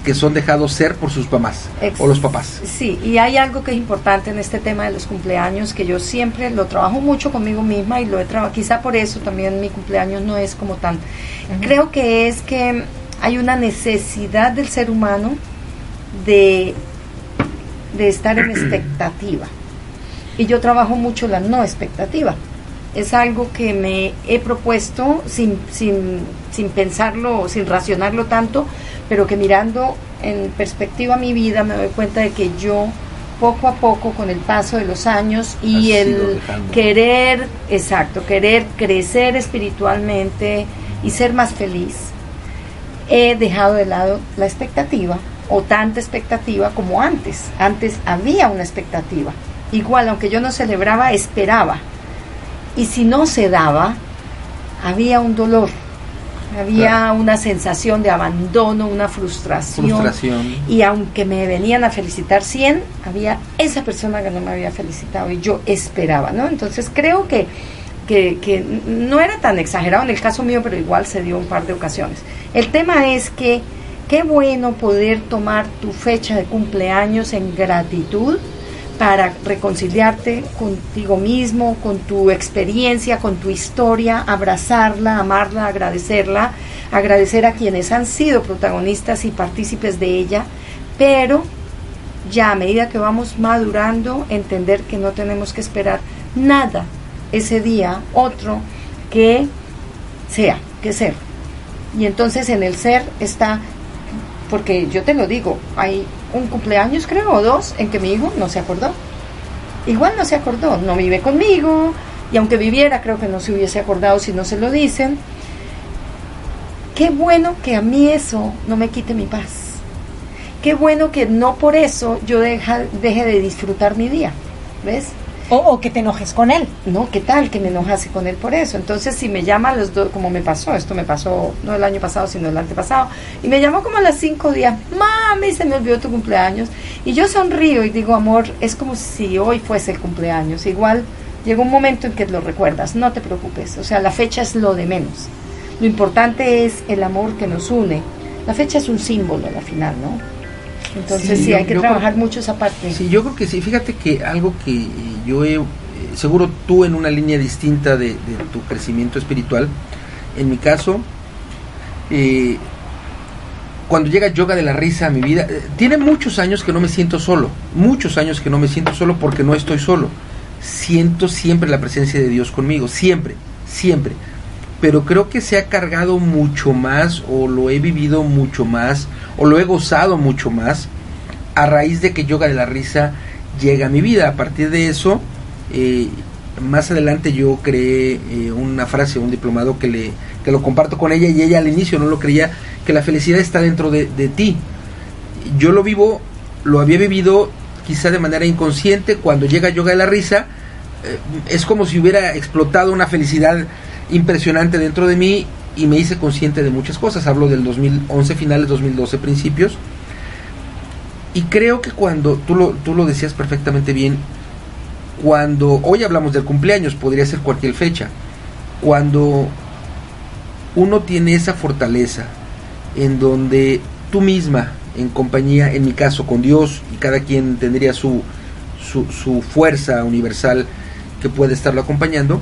que son dejados ser por sus mamás Ex- o los papás Sí, y hay algo que es importante en este tema de los cumpleaños, que yo siempre lo trabajo mucho conmigo misma y lo he trabajado, quizá por eso también mi cumpleaños no es como tan... Creo que es que hay una necesidad del ser humano de, de estar en expectativa. Y yo trabajo mucho la no expectativa. Es algo que me he propuesto sin, sin, sin pensarlo, sin racionarlo tanto, pero que mirando en perspectiva mi vida me doy cuenta de que yo poco a poco con el paso de los años y Has el querer, exacto, querer crecer espiritualmente y ser más feliz, he dejado de lado la expectativa o tanta expectativa como antes. Antes había una expectativa. Igual, aunque yo no celebraba, esperaba. Y si no se daba, había un dolor, había Claro. una sensación de abandono, una frustración. frustración Y aunque me venían a felicitar 100, había esa persona que no me había felicitado y yo esperaba, ¿no? Entonces creo que, que, que no era tan exagerado en el caso mío, pero igual se dio un par de ocasiones. El tema es que qué bueno poder tomar tu fecha de cumpleaños en gratitud para reconciliarte contigo mismo, con tu experiencia, con tu historia, abrazarla, amarla, agradecerla, agradecer a quienes han sido protagonistas y partícipes de ella, pero ya a medida que vamos madurando, entender que no tenemos que esperar nada ese día, otro, que sea, que ser. Y entonces en el ser está, porque yo te lo digo, hay un cumpleaños creo o dos en que mi hijo no se acordó. Igual no se acordó, no vive conmigo y aunque viviera creo que no se hubiese acordado si no se lo dicen. Qué bueno que a mí eso no me quite mi paz. Qué bueno que no por eso yo deje de disfrutar mi día. ¿Ves? O, que te enojes con él. No, ¿qué tal que me enojase con él por eso? Entonces, si me llama los dos, como me pasó, esto me pasó no el año pasado, sino el antepasado, y me llamó como a las cinco días, mami, se me olvidó tu cumpleaños. Y yo sonrío y digo, amor, es como si hoy fuese el cumpleaños. Igual llega un momento en que lo recuerdas, no te preocupes. O sea, la fecha es lo de menos. Lo importante es el amor que nos une. La fecha es un símbolo al final, ¿no? Entonces, Sí, sí, yo- hay que trabajar creo- mucho esa parte. Sí, yo creo que sí. Fíjate que algo que yo he, seguro tú en una línea distinta de, de tu crecimiento espiritual, en mi caso, eh, cuando llega yoga de la risa a mi vida, eh, tiene muchos años que no me siento solo, muchos años que no me siento solo porque no estoy solo. Siento siempre la presencia de Dios conmigo, siempre, siempre. Pero creo que se ha cargado mucho más o lo he vivido mucho más o lo he gozado mucho más a raíz de que yoga de la risa llega a mi vida. A partir de eso, eh, más adelante yo creé eh, una frase, un diplomado que, le, que lo comparto con ella y ella al inicio no lo creía, que la felicidad está dentro de, ti. Yo lo vivo, lo había vivido quizá de manera inconsciente, cuando llega yoga de la risa, eh, es como si hubiera explotado una felicidad impresionante dentro de mí y me hice consciente de muchas cosas. Hablo del 2011 finales, 2012 principios. Y creo que cuando, tú lo, tú lo decías perfectamente bien, cuando hoy hablamos del cumpleaños, podría ser cualquier fecha, cuando uno tiene esa fortaleza en donde tú misma, en compañía, en mi caso, con Dios, y cada quien tendría su, su, su fuerza universal que puede estarlo acompañando,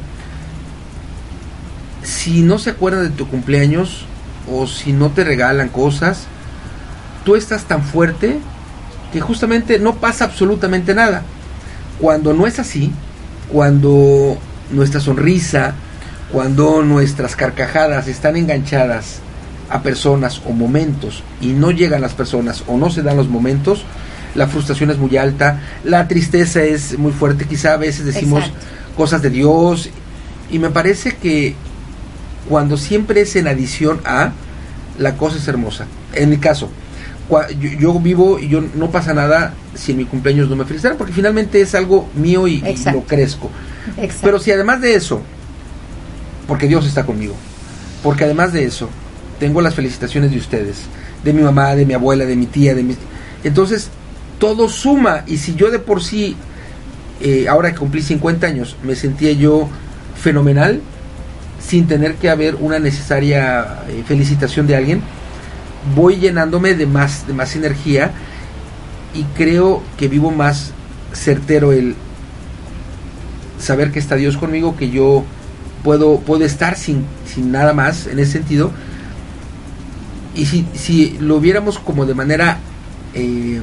si no se acuerdan de tu cumpleaños o si no te regalan cosas, tú estás tan fuerte que justamente no pasa absolutamente nada. Cuando no es así, cuando nuestra sonrisa, cuando nuestras carcajadas están enganchadas a personas o momentos y no llegan las personas o no se dan los momentos, la frustración es muy alta, la tristeza es muy fuerte, quizá a veces decimos cosas de Dios y me parece que cuando siempre es en adición a, la cosa es hermosa. En mi caso, yo, vivo y yo no pasa nada si en mi cumpleaños no me felicitan, porque finalmente es algo mío y, lo crezco. Pero si además de eso, porque Dios está conmigo, porque además de eso, tengo las felicitaciones de ustedes, de mi mamá, de mi abuela, de mi tía, de mi... Entonces, todo suma, y si yo de por sí, eh, ahora que cumplí 50 años, me sentía yo fenomenal, sin tener que haber una necesaria eh, felicitación de alguien, voy llenándome de más, de más energía y creo que vivo más certero el saber que está Dios conmigo, que yo puedo, puedo estar sin, sin nada más en ese sentido. Y si, si lo viéramos como de manera, eh,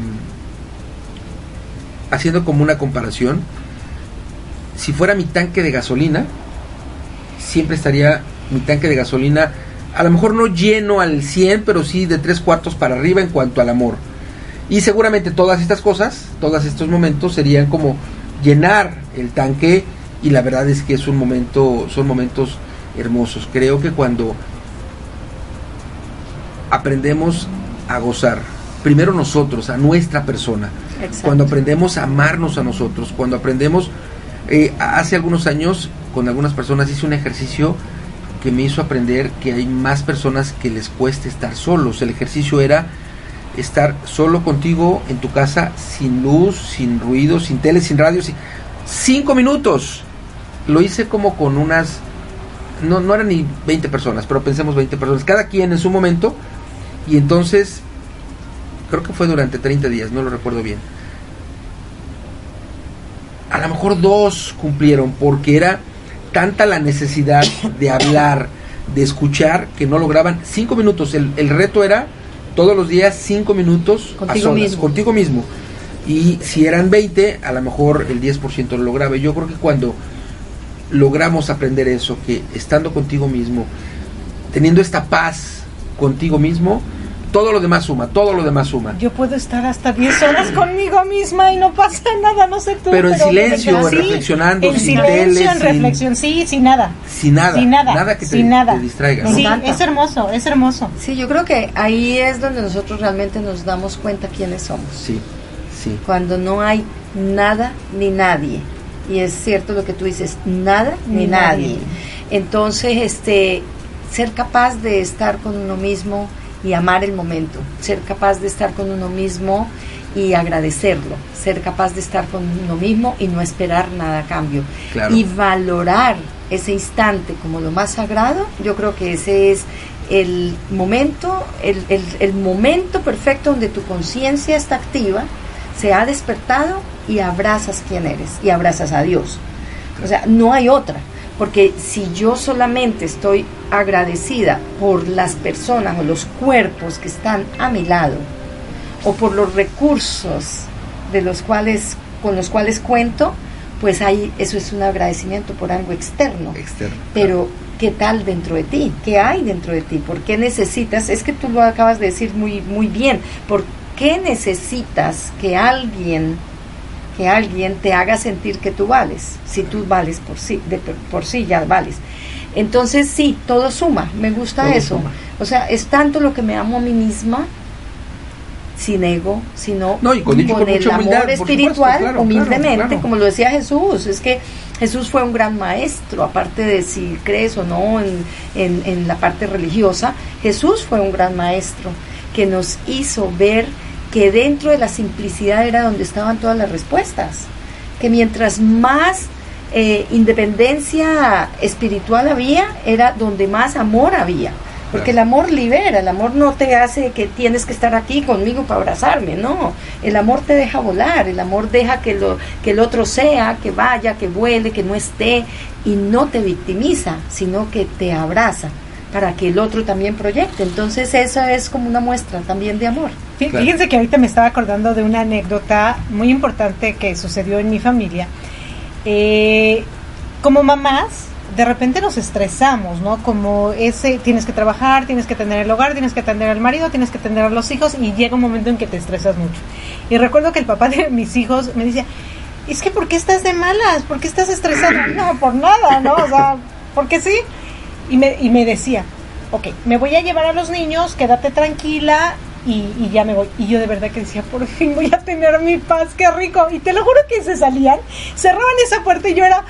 haciendo como una comparación, si fuera mi tanque de gasolina, siempre estaría mi tanque de gasolina, a lo mejor no lleno al 100, pero sí de tres cuartos para arriba en cuanto al amor. Y seguramente todas estas cosas, todos estos momentos serían como llenar el tanque y la verdad es que es un momento, son momentos hermosos. Creo que cuando aprendemos a gozar, primero nosotros, a nuestra persona, cuando aprendemos a amarnos a nosotros, cuando aprendemos, eh, hace algunos años con algunas personas hice un ejercicio que me hizo aprender que hay más personas que les cueste estar solos. El ejercicio era estar solo contigo en tu casa, sin luz, sin ruido, sin tele, sin radio, cinco minutos. Lo hice como con unas, no, no eran ni 20 personas, pero pensemos 20 personas, cada quien en su momento, y entonces, creo que fue durante 30 días, no lo recuerdo bien. A lo mejor dos cumplieron, porque era tanta la necesidad de hablar, de escuchar, que no lograban cinco minutos. El, el reto era todos los días cinco minutos contigo, mismo. contigo mismo. Y si eran 20, a lo mejor el 10% lo lograba. Yo creo que cuando logramos aprender eso, que estando contigo mismo, teniendo esta paz contigo mismo, todo lo demás suma, todo lo demás suma. Yo puedo estar hasta 10 horas conmigo misma y no pasa nada, no sé tú. Pero en silencio, reflexionando, en sin silencio, en reflexión, sí, sin nada. Sin nada. Sin nada. Nada que te, nada. distraiga. Sí, es hermoso, es hermoso. Sí, yo creo que ahí es donde nosotros realmente nos damos cuenta quiénes somos. Sí, sí. Cuando no hay nada ni nadie. Y es cierto lo que tú dices, nada ni, nadie. Entonces, este, ser capaz de estar con uno mismo, y amar el momento, ser capaz de estar con uno mismo y agradecerlo, ser capaz de estar con uno mismo y no esperar nada a cambio. Y valorar ese instante como lo más sagrado, yo creo que ese es el momento, el, el, el momento perfecto donde tu conciencia está activa, se ha despertado y abrazas quién eres y abrazas a Dios. O sea, no hay otra Porque si yo solamente estoy agradecida por las personas o los cuerpos que están a mi lado, o por los recursos de los cuales, con los cuales cuento, pues ahí eso es un agradecimiento por algo externo. Externo. Pero, ¿qué tal dentro de ti? ¿Qué hay dentro de ti? ¿Por qué necesitas? Es que tú lo acabas de decir muy, muy bien. ¿Por qué necesitas que alguien que alguien te haga sentir que tú vales, si tú vales por sí, de, por sí ya vales. Entonces sí, todo suma, me gusta Todo eso. suma. O sea, es tanto lo que me amo a mí misma, sin ego, sino No, y con con el amor humildad, espiritual, supuesto, claro, humildemente, claro, claro. como lo decía Jesús. Es que Jesús fue un gran maestro, aparte de si crees o no en, en, en la parte religiosa, Jesús fue un gran maestro que nos hizo ver que dentro de la simplicidad era donde estaban todas las respuestas. Que mientras más eh, independencia espiritual había, era donde más amor había. Porque el amor libera, el amor no te hace que tienes que estar aquí conmigo para abrazarme, no. El amor te deja volar, el amor deja que, lo, que el otro sea, que vaya, que vuele, que no esté, y no te victimiza, sino que te abraza para que el otro también proyecte. Entonces esa es como una muestra también de amor. Fí- Claro. Fíjense que ahorita me estaba acordando de una anécdota muy importante que sucedió en mi familia. Eh, como mamás, de repente nos estresamos, ¿no? Como ese, tienes que trabajar, tienes que tener el hogar, tienes que atender al marido, tienes que atender a los hijos y llega un momento en que te estresas mucho. Y recuerdo que el papá de mis hijos me decía, es que ¿por qué estás de malas? ¿Por qué estás estresada? No, por nada, ¿no? O sea, porque sí. Y me, y me decía, ok, me voy a llevar a los niños, quédate tranquila y, y ya me voy. Y yo de verdad que decía, por fin voy a tener mi paz, qué rico. Y te lo juro que se salían, cerraban esa puerta y yo era,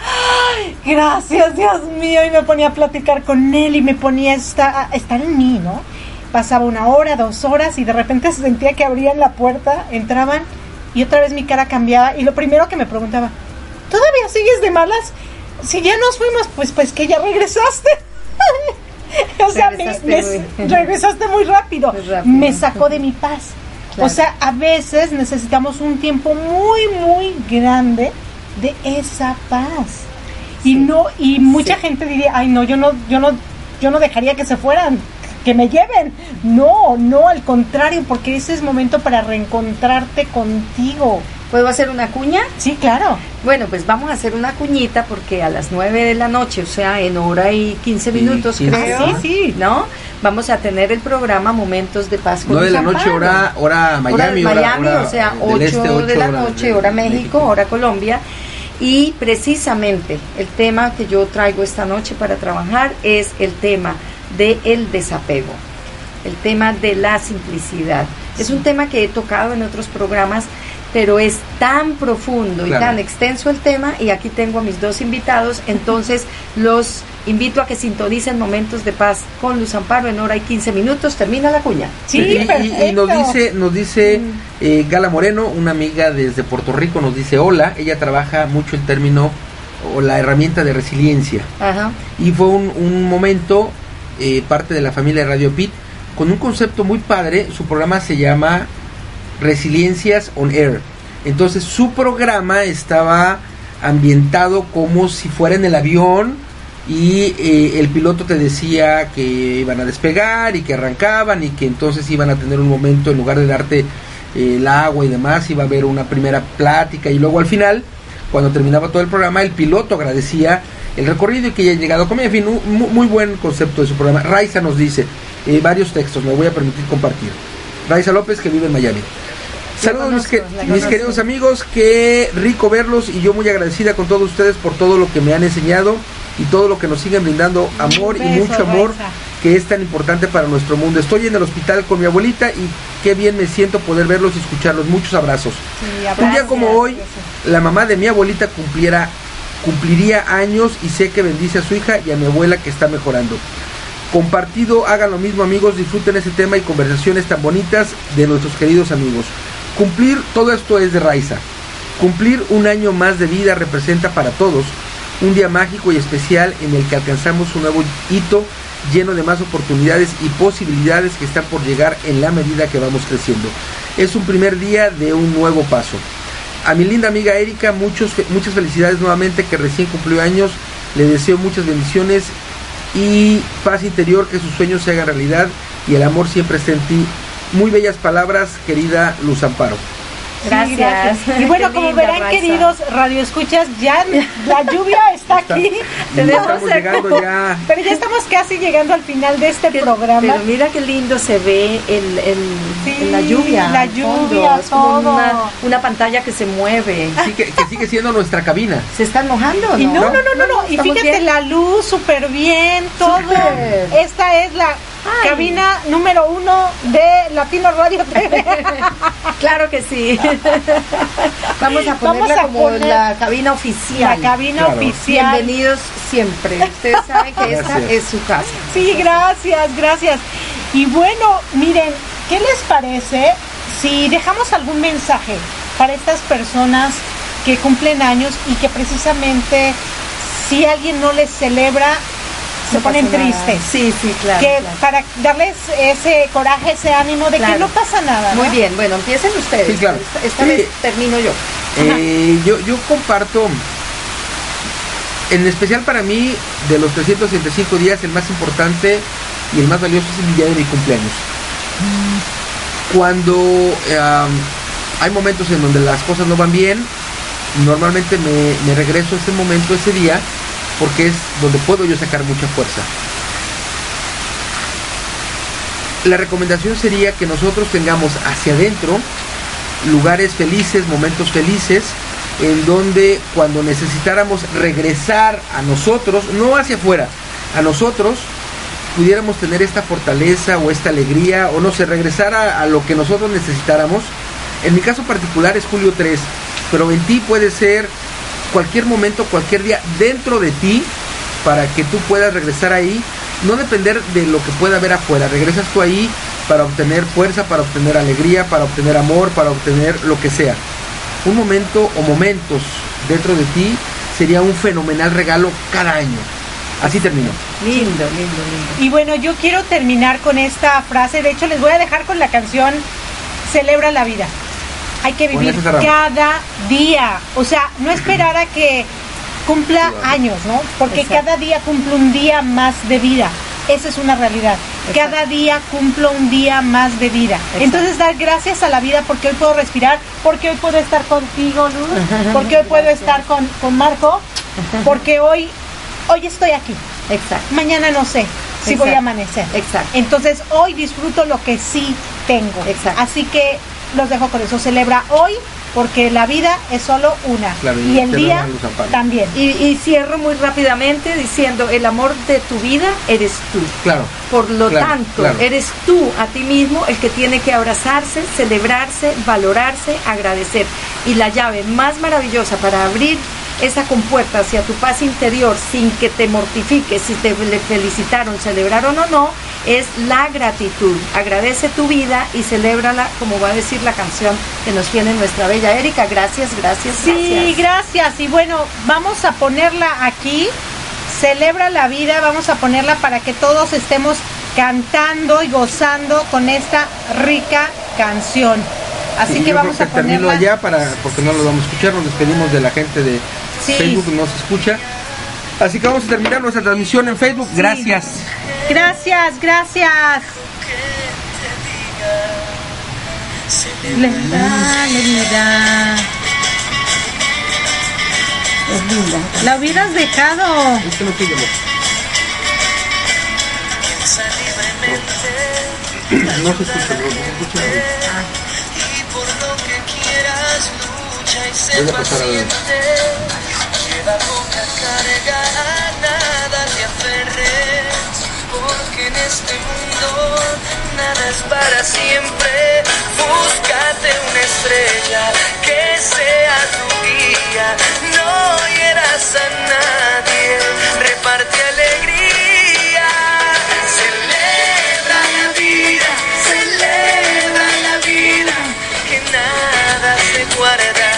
ay, gracias, Dios mío. Y me ponía a platicar con él y me ponía a estar, a estar en mí, ¿no? Pasaba una hora, dos horas y de repente sentía que abrían la puerta, entraban y otra vez mi cara cambiaba. Y lo primero que me preguntaba, ¿todavía sigues de malas? Si ya nos fuimos, pues, pues que ya regresaste. o sea, Regresaste me- muy- regresaste muy rápido. Muy rápido. Me sacó de mi paz. Claro. O sea, a veces necesitamos un tiempo muy, muy grande de esa paz. Y no, y mucha Sí. gente diría, ay no, yo no, yo no, yo no dejaría que se fueran, que me lleven. No, no, al contrario, porque ese es momento para reencontrarte contigo. ¿Puedo hacer una cuña? Sí, claro. Bueno, pues vamos a hacer una cuñita porque a las 9 de la noche, o sea, en hora y 15 Sí, minutos 15, creo, sí, sí. ¿no? Vamos a tener el programa Momentos de Paz con 9 de la noche, hora, hora Miami, Hora Miami, hora o sea, del 8 este, de la noche, de- hora México, hora Colombia. Y precisamente el tema que yo traigo esta noche para trabajar es el tema del desapego, el tema de la simplicidad. Es un tema que he tocado en otros programas, pero es tan profundo y tan extenso el tema y aquí tengo a mis dos invitados, entonces los invito a que sintonicen Momentos de Paz con Luz Amparo en hora y 15 minutos. Termina la cuña. Sí, y, y- y nos dice, nos dice eh, Gala Moreno, una amiga desde Puerto Rico, nos dice hola, ella trabaja mucho el término o la herramienta de resiliencia. Ajá. Y fue un, un momento, eh, parte de la familia de Radio Pit, con un concepto muy padre, su programa se llama Resiliencias on Air. Entonces su programa estaba ambientado como si fuera en el avión y eh, el piloto te decía que iban a despegar y que arrancaban y que entonces iban a tener un momento en lugar de darte eh, el agua y demás iba a haber una primera plática y luego al final cuando terminaba todo el programa el piloto agradecía el recorrido y que ya llegado a comer. En fin un mu- muy buen concepto de su programa. Raiza nos dice eh, varios textos me voy a permitir compartir Raiza López que vive en Miami Saludos mis, conozco, queridos amigos, qué rico verlos y yo muy agradecida con todos ustedes por todo lo que me han enseñado y todo lo que nos siguen brindando amor y mucho amor Raiza. que es tan importante para nuestro mundo. Estoy en el hospital con mi abuelita y qué bien me siento poder verlos y escucharlos. Muchos abrazos. Sí, Un día como hoy, la mamá de mi abuelita cumpliera, cumpliría años y sé que bendice a su hija y a mi abuela que está mejorando. Compartido, hagan lo mismo amigos, disfruten ese tema y conversaciones tan bonitas de nuestros queridos amigos. Cumplir, todo esto es de Raiza. Cumplir un año más de vida representa para todos un día mágico y especial en el que alcanzamos un nuevo hito lleno de más oportunidades y posibilidades que están por llegar en la medida que vamos creciendo. Es un primer día de un nuevo paso. A mi linda amiga Erika, muchos, muchas felicidades nuevamente que recién cumplió años Le deseo muchas bendiciones y paz interior, que sus sueños se hagan realidad y el amor siempre esté en ti. Muy bellas palabras, querida Luz Amparo. Gracias. Y bueno, Qué como verán, Raiza. queridos radioescuchas, ya la lluvia está Está- aquí. Tenemos estamos ya. Pero ya estamos casi llegando al final de este Que- programa. Pero mira qué lindo se ve el, el- Sí, la lluvia. la fondo. lluvia, Es como todo. una, una pantalla que se mueve. Sí, que, que sigue siendo nuestra cabina. ¿Se están mojando? Y no, no, no, no, no. Y ¿Estamos fíjate bien? la luz súper bien, todo. Esta es la Ay. cabina número uno de Latino Radio TV. Claro que sí. Vamos a Vamos ponerla a como poner la cabina oficial. La cabina Claro. oficial. Bienvenidos siempre. Ustedes saben que esta es su casa. Sí, gracias, gracias. Y bueno, miren, ¿qué les parece si dejamos algún mensaje para estas personas que cumplen años y que precisamente si alguien no les celebra, se No ponen nada. tristes? Sí, sí, claro. que claro. para darles ese coraje, ese ánimo de que no pasa nada. ¿no? Muy bien, bueno, empiecen ustedes. Sí, claro. Esta, esta Sí. vez termino yo. Eh, yo, yo comparto, en especial para mí, de los 365 días, el más importante y el más valioso es el día de mi cumpleaños. Cuando eh, hay momentos en donde las cosas no van bien, normalmente me, me regreso a ese momento, ese día, porque es donde puedo yo sacar mucha fuerza. La recomendación sería que nosotros tengamos hacia adentro lugares felices, momentos felices, en donde cuando necesitáramos regresar a nosotros, no hacia afuera, a nosotros, pudiéramos tener esta fortaleza o esta alegría, o no sé, regresar a, lo que nosotros necesitáramos. En mi caso particular es Julio 3, pero en ti puede ser cualquier momento, cualquier día dentro de ti, para que tú puedas regresar ahí, no depender de lo que pueda haber afuera, regresas tú ahí para obtener fuerza, para obtener alegría, para obtener amor, para obtener lo que sea. Un momento o momentos dentro de ti sería un fenomenal regalo cada año. Así termino. Lindo, lindo, lindo. Y bueno, yo quiero terminar con esta frase. De hecho, les voy a dejar con la canción Celebra la vida. Hay que vivir cada día. O sea, no esperar a que cumpla años, ¿no? Porque Exacto. cada día cumple un día más de vida. Esa es una realidad. Exacto. Cada día cumplo un día más de vida. Exacto. Entonces dar gracias a la vida porque hoy puedo respirar, porque hoy puedo estar contigo, Luz, porque hoy puedo Gracias. estar con, con Marco, porque hoy, hoy estoy aquí. Exacto. Mañana no sé si Exacto. voy a amanecer. Exacto. Entonces hoy disfruto lo que sí tengo. Exacto. Así que los dejo con eso. Celebra hoy porque la vida es solo una. Claro, y y el día también. Y, y cierro muy rápidamente diciendo, el amor de tu vida eres tú. Claro. Por lo Claro, tanto, claro. eres tú a ti mismo el que tiene que abrazarse, celebrarse, valorarse, agradecer. Y la llave más maravillosa para abrir esa compuerta hacia tu paz interior sin que te mortifiques si te felicitaron, celebraron o no, es la gratitud. Agradece tu vida y celébrala como va a decir la canción que nos tiene nuestra bella Erika. Gracias, gracias, Sí, gracias. gracias. Y bueno, vamos a ponerla aquí. Celebra la vida, vamos a ponerla para que todos estemos cantando y gozando con esta rica canción. Así Sí, que yo vamos creo a que ponerla. allá para porque no lo vamos a escuchar, nos despedimos de la gente de Sí. Facebook, no se escucha. Así que vamos a terminar nuestra transmisión en Facebook. Gracias. Gracias, gracias. Le da, le da. La hubieras dejado. Es que no. No se escucha, no, no se escucha. Y por lo que quieras, lucha y sé Voy a pasar a ver. Lleva poca carga, a nada te aferres. Porque en este mundo nada es para siempre. Búscate una estrella que sea tu guía. No hieras a nadie, reparte alegría. Celebra la vida, celebra la vida, que nada se guarda,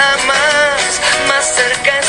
mientras más amas, más cerca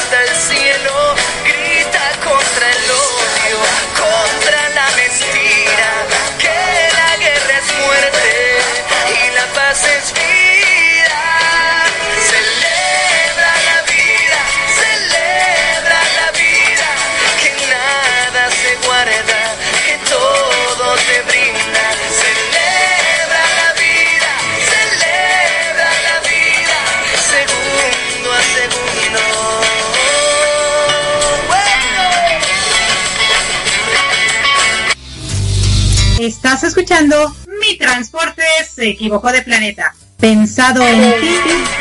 escuchando Mi Transporte se equivocó de planeta. Pensado en ti.